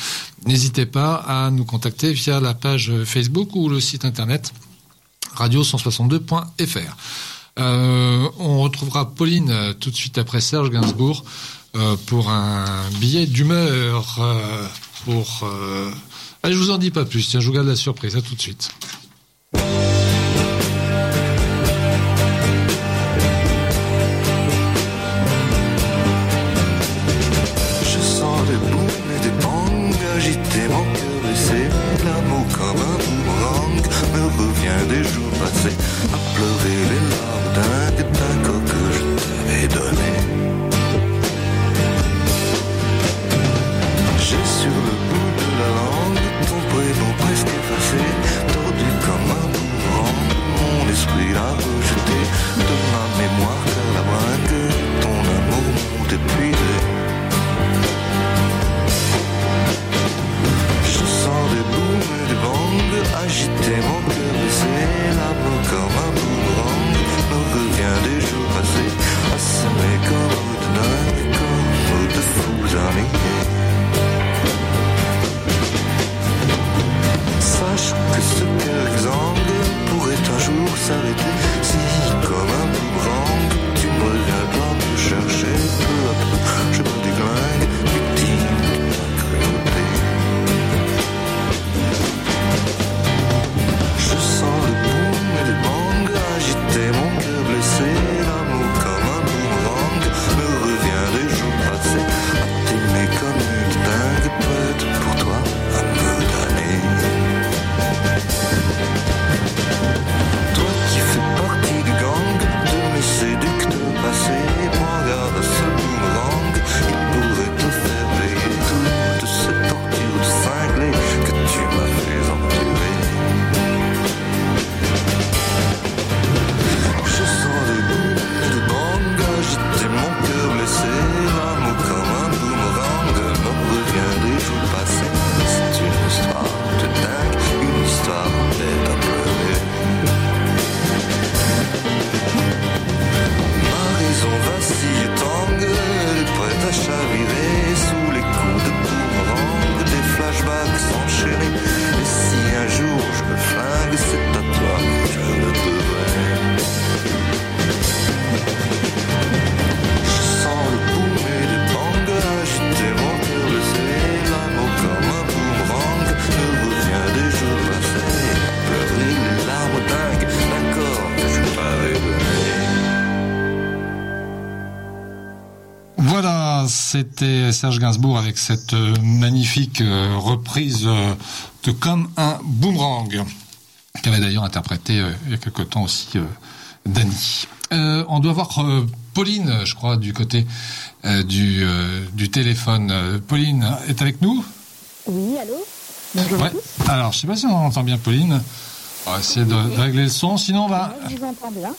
n'hésitez pas à nous contacter via la page Facebook ou le site internet radio162.fr. Euh, on retrouvera Pauline tout de suite après Serge Gainsbourg euh, pour un billet d'humeur. euh, pour. Euh... Allez, je vous en dis pas plus. Tiens, je vous garde la surprise. À tout de suite. Serge Gainsbourg avec cette euh, magnifique euh, reprise euh, de Comme un boomerang, qu'avait d'ailleurs interprété il y a quelque temps aussi Dany. Euh, on doit voir euh, Pauline, je crois, du côté euh, du, du téléphone. Pauline est avec nous? Oui, allô? Bonjour à Ouais. tous. Alors, je sais pas si on entend bien Pauline. On va essayer de, de régler le son, sinon on va... Je vous entends bien.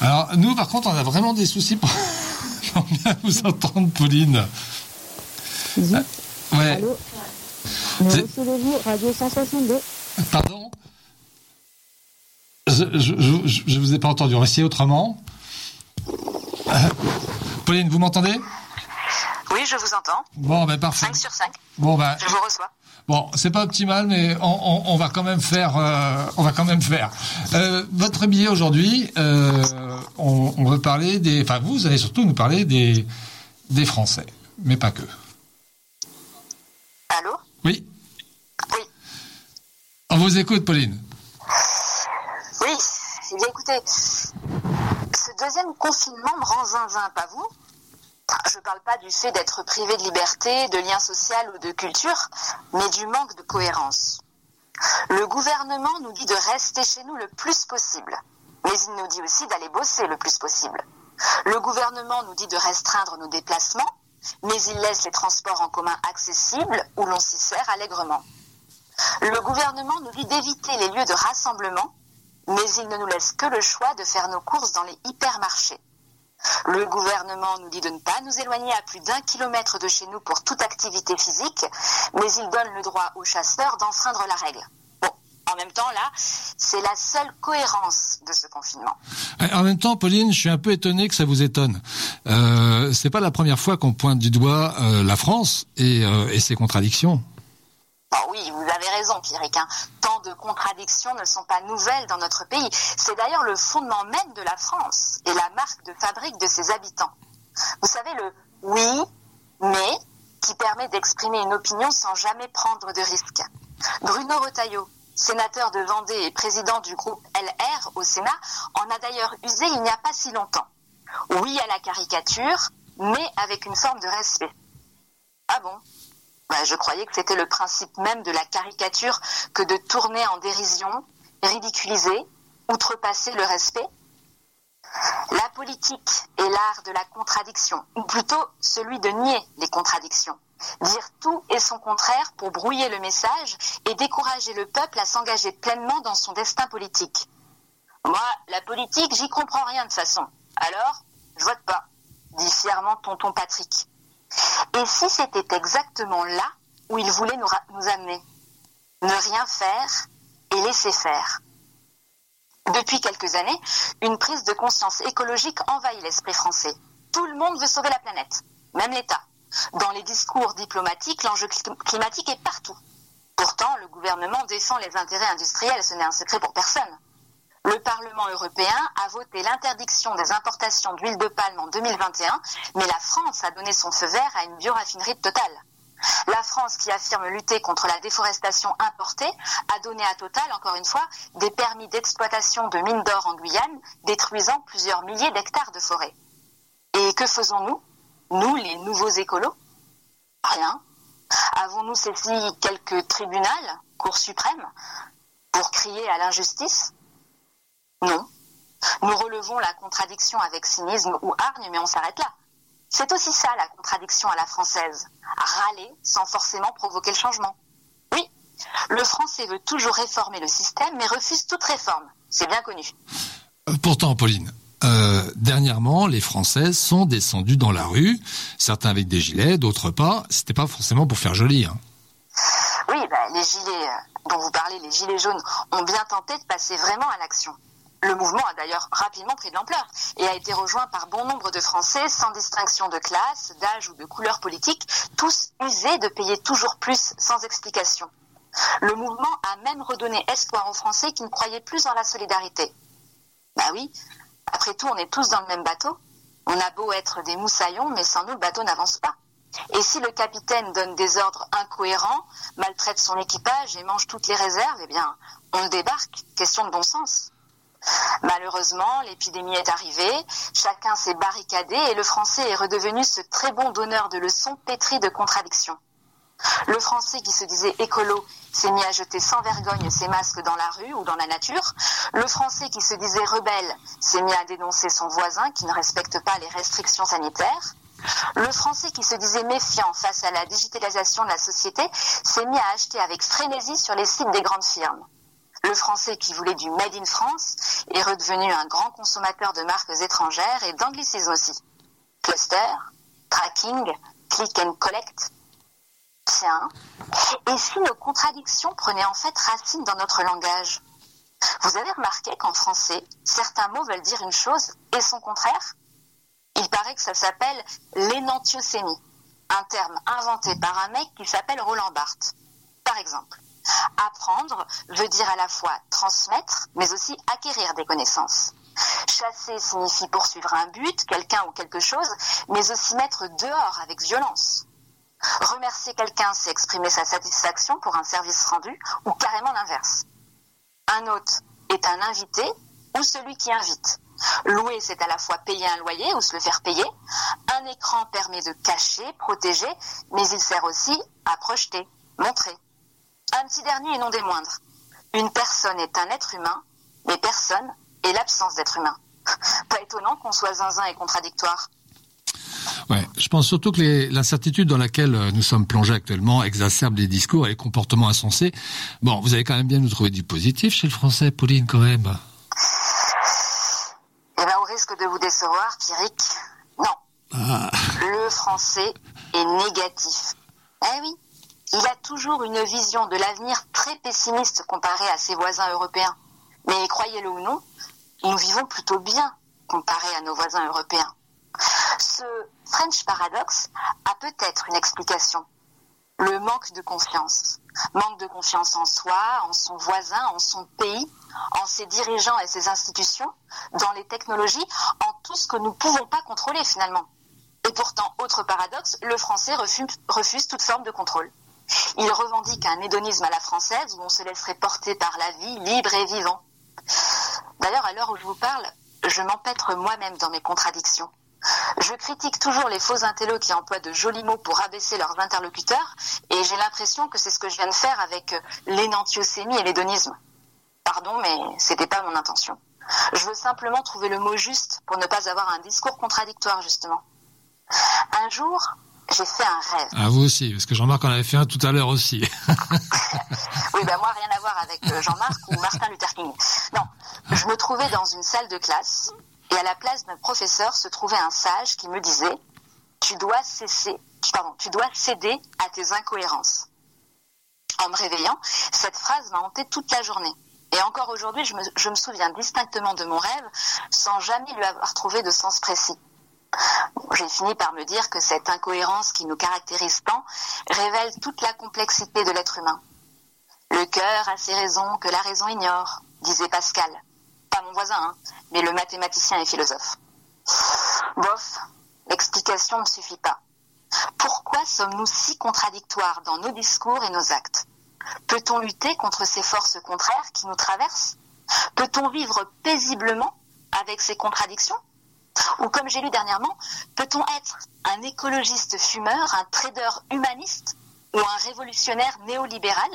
Alors, nous, par contre, on a vraiment des soucis pour, pour bien vous entendre, Pauline. Zut. Ouais, Allô recevez-vous Radio 162 pardon je, je, je, je vous ai pas entendu. On va essayer autrement. Euh, Pauline, vous m'entendez? Oui, je vous entends. Bon, ben parfait. 5 sur 5. Bon, ben, Je vous reçois. bon, c'est pas optimal, mais on, on, on va quand même faire. euh, on va quand même faire. Euh, votre billet aujourd'hui, euh, on, on veut parler des. Enfin, vous allez surtout nous parler des des Français, mais pas que. Allô Oui. Oui. On vous écoute, Pauline. Oui. Eh bien, écoutez, ce deuxième confinement me rend zinzin, pas vous? Je parle pas du fait d'être privé de liberté, de lien social ou de culture, mais du manque de cohérence. Le gouvernement nous dit de rester chez nous le plus possible, mais il nous dit aussi d'aller bosser le plus possible. Le gouvernement nous dit de restreindre nos déplacements, mais il laisse les transports en commun accessibles où l'on s'y sert allègrement. Le gouvernement nous dit d'éviter les lieux de rassemblement, mais il ne nous laisse que le choix de faire nos courses dans les hypermarchés. Le gouvernement nous dit de ne pas nous éloigner à plus d'un kilomètre de chez nous pour toute activité physique, mais il donne le droit aux chasseurs d'enfreindre la règle. En même temps, là, c'est la seule cohérence de ce confinement. Euh, En même temps, Pauline, je suis un peu étonné que ça vous étonne. Euh, c'est pas la première fois qu'on pointe du doigt euh, la France et, euh, et ses contradictions. Oh oui, vous avez raison, Pierrick. hein. Tant de contradictions ne sont pas nouvelles dans notre pays. C'est d'ailleurs le fondement même de la France et la marque de fabrique de ses habitants. Vous savez, le oui, mais qui permet d'exprimer une opinion sans jamais prendre de risque. Bruno Retailleau, sénateur de Vendée et président du groupe LR au Sénat, en a d'ailleurs usé il n'y a pas si longtemps. Oui à la caricature, mais avec une forme de respect. Ah bon? Bah, Je croyais que c'était le principe même de la caricature que de tourner en dérision, ridiculiser, outrepasser le respect. La politique est l'art de la contradiction, ou plutôt celui de nier les contradictions. Dire tout et son contraire pour brouiller le message et décourager le peuple à s'engager pleinement dans son destin politique. Moi, la politique, j'y comprends rien de façon. Alors, je vote pas, dit fièrement tonton Patrick. Et si c'était exactement là où il voulait nous amener? Ne rien faire et laisser faire. Depuis quelques années, une prise de conscience écologique envahit l'esprit français. Tout le monde veut sauver la planète, même l'État. Dans les discours diplomatiques, l'enjeu cli- climatique est partout. Pourtant, le gouvernement défend les intérêts industriels, ce n'est un secret pour personne. Le Parlement européen a voté l'interdiction des importations d'huile de palme en 2021, mais la France a donné son feu vert à une bioraffinerie totale. La France, qui affirme lutter contre la déforestation importée, a donné à Total, encore une fois, des permis d'exploitation de mines d'or en Guyane, détruisant plusieurs milliers d'hectares de forêt. Et que faisons-nous, nous, les nouveaux écolos Rien. Avons-nous saisi quelques tribunaux, Cour suprême, pour crier à l'injustice? Non. Nous relevons la contradiction avec cynisme ou hargne, mais on s'arrête là. C'est aussi ça la contradiction à la française. Râler sans forcément provoquer le changement. Oui, le français veut toujours réformer le système, mais refuse toute réforme. C'est bien connu. Euh, Pourtant, Pauline, euh, dernièrement, les Françaises sont descendues dans la rue, certains avec des gilets, d'autres pas. C'était pas forcément pour faire joli. Hein. Oui, bah, les gilets euh, dont vous parlez, les gilets jaunes, ont bien tenté de passer vraiment à l'action. Le mouvement a d'ailleurs rapidement pris de l'ampleur et a été rejoint par bon nombre de Français sans distinction de classe, d'âge ou de couleur politique, tous usés de payer toujours plus sans explication. Le mouvement a même redonné espoir aux Français qui ne croyaient plus en la solidarité. Bah oui, après tout, on est tous dans le même bateau. On a beau être des moussaillons, mais sans nous, le bateau n'avance pas. Et si le capitaine donne des ordres incohérents, maltraite son équipage et mange toutes les réserves, eh bien, on le débarque. Question de bon sens. Malheureusement, l'épidémie est arrivée, chacun s'est barricadé et le français est redevenu ce très bon donneur de leçons pétri de contradictions. Le français qui se disait écolo s'est mis à jeter sans vergogne ses masques dans la rue ou dans la nature. Le français qui se disait rebelle s'est mis à dénoncer son voisin qui ne respecte pas les restrictions sanitaires. Le français qui se disait méfiant face à la digitalisation de la société s'est mis à acheter avec frénésie sur les sites des grandes firmes. Le français qui voulait du Made in France est redevenu un grand consommateur de marques étrangères et d'anglicismes aussi. Cluster, tracking, click and collect. Et si nos contradictions prenaient en fait racine dans notre langage Vous avez remarqué qu'en français, certains mots veulent dire une chose et son contraire? Il paraît que ça s'appelle l'énantiocénie, un terme inventé par un mec qui s'appelle Roland Barthes. Par exemple, apprendre veut dire à la fois transmettre, mais aussi acquérir des connaissances. Chasser signifie poursuivre un but, quelqu'un ou quelque chose, mais aussi mettre dehors avec violence. Remercier quelqu'un, c'est exprimer sa satisfaction pour un service rendu, ou carrément l'inverse. Un hôte est un invité ou celui qui invite. Louer, c'est à la fois payer un loyer ou se le faire payer. Un écran permet de cacher, protéger, mais il sert aussi à projeter, montrer. Un petit dernier et non des moindres. Une personne est un être humain, mais personne est l'absence d'être humain. Pas étonnant qu'on soit zinzin et contradictoire. Ouais, je pense surtout que l'incertitude dans laquelle euh, nous sommes plongés actuellement exacerbe les discours et les comportements insensés. Bon, vous avez quand même bien nous trouver du positif chez le français, Pauline, quand même. Eh ben, au risque de vous décevoir, Pierrick, non. Ah. Le français est négatif. Eh oui, il a toujours une vision de l'avenir très pessimiste comparé à ses voisins européens. Mais croyez-le ou non, nous vivons plutôt bien comparé à nos voisins européens. Ce French paradoxe a peut-être une explication. Le manque de confiance. Manque de confiance en soi, en son voisin, en son pays, en ses dirigeants et ses institutions, dans les technologies, en tout ce que nous ne pouvons pas contrôler finalement. Et pourtant, autre paradoxe, le français refuse, toute forme de contrôle. Il revendique un hédonisme à la française où on se laisserait porter par la vie, libre et vivant. D'ailleurs, à l'heure où je vous parle, je m'empêtre moi-même dans mes contradictions. Je critique toujours les faux intellos qui emploient de jolis mots pour abaisser leurs interlocuteurs, et j'ai l'impression que c'est ce que je viens de faire avec euh, l'énantiocémie et l'hédonisme. Pardon, mais c'était pas mon intention. Je veux simplement trouver le mot juste pour ne pas avoir un discours contradictoire, justement. Un jour, j'ai fait un rêve. À vous aussi, parce que Jean-Marc en avait fait un tout à l'heure aussi. Oui, ben moi, rien à voir avec euh, Jean-Marc ou Martin Luther King. Non, je me trouvais dans une salle de classe et à la place d'un professeur se trouvait un sage qui me disait Tu dois cesser, pardon, tu dois céder à tes incohérences. En me réveillant, cette phrase m'a hanté toute la journée. Et encore aujourd'hui, je me, je me souviens distinctement de mon rêve sans jamais lui avoir trouvé de sens précis. J'ai fini par me dire que cette incohérence qui nous caractérise tant révèle toute la complexité de l'être humain. Le cœur a ses raisons que la raison ignore, disait Pascal. Pas mon voisin, hein, mais le mathématicien et philosophe. Bof, l'explication ne suffit pas. Pourquoi sommes-nous si contradictoires dans nos discours et nos actes? Peut-on lutter contre ces forces contraires qui nous traversent? Peut-on vivre paisiblement avec ces contradictions? Ou comme j'ai lu dernièrement, peut-on être un écologiste fumeur, un trader humaniste ou un révolutionnaire néolibéral?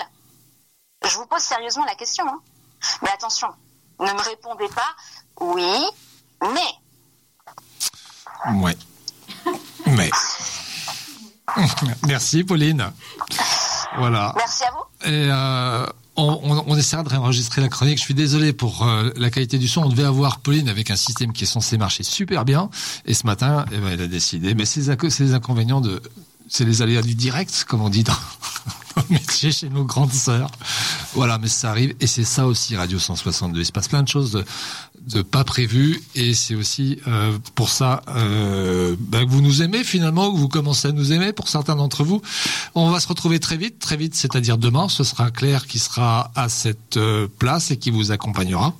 Je vous pose sérieusement la question. hein. Mais attention, ne me répondez pas oui, mais Ouais. Mais. Merci, Pauline. Voilà. merci à vous. Et euh, on, on, on essaiera de réenregistrer la chronique. Je suis désolé pour euh, la qualité du son. On devait avoir Pauline avec un système qui est censé marcher super bien. Et ce matin, eh ben, elle a décidé. Mais c'est les inco- c'est les inconvénients de. C'est les aléas du direct, comme on dit dans, le métier chez nos grandes sœurs. Voilà, mais ça arrive. Et c'est ça aussi, Radio 162. Il se passe plein de choses de, de pas prévues. Et c'est aussi euh, pour ça euh, ben, que vous nous aimez finalement, que vous commencez à nous aimer pour certains d'entre vous. On va se retrouver très vite, très vite, c'est-à-dire demain. Ce sera Claire qui sera à cette euh, place et qui vous accompagnera.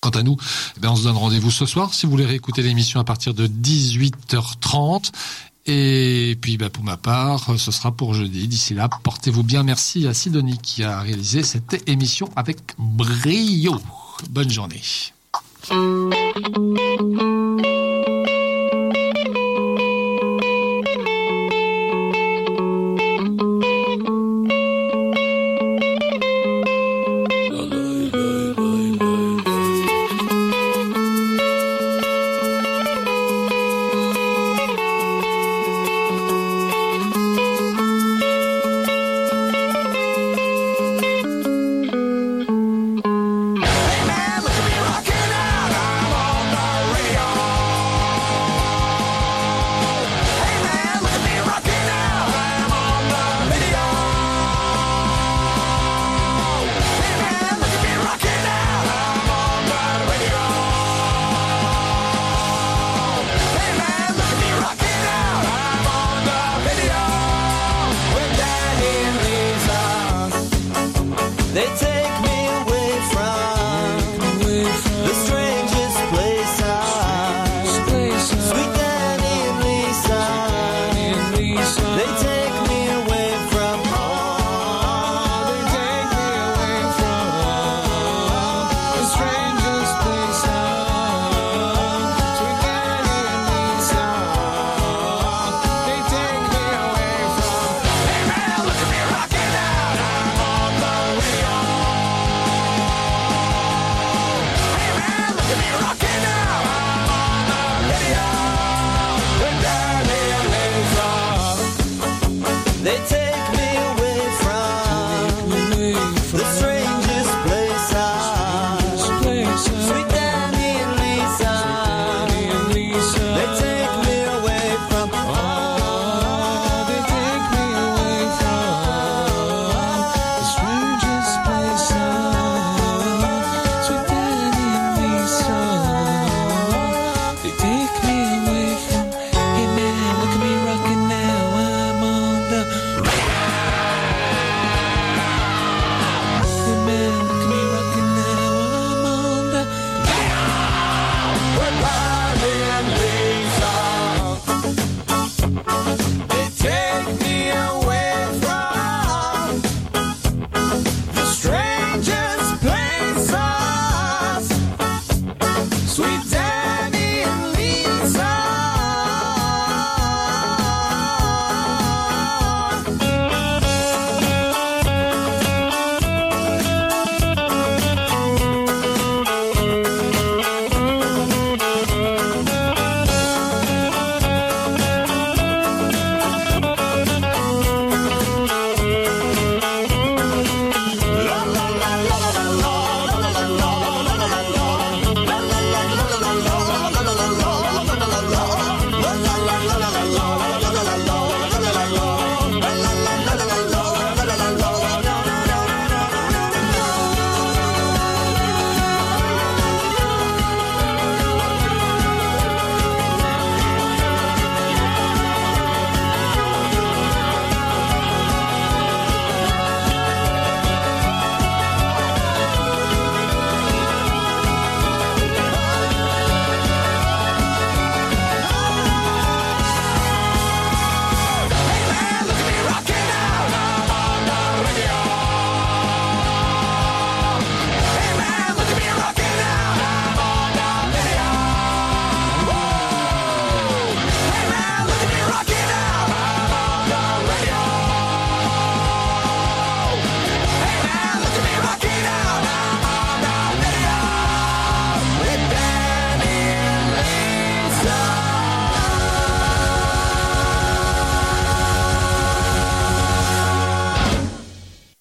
Quant à nous, eh ben, on se donne rendez-vous ce soir. Si vous voulez réécouter l'émission à partir de 18h30. Et puis bah, pour ma part, ce sera pour jeudi. D'ici là, portez-vous bien. Merci à Sidonie qui a réalisé cette émission avec brio. Bonne journée.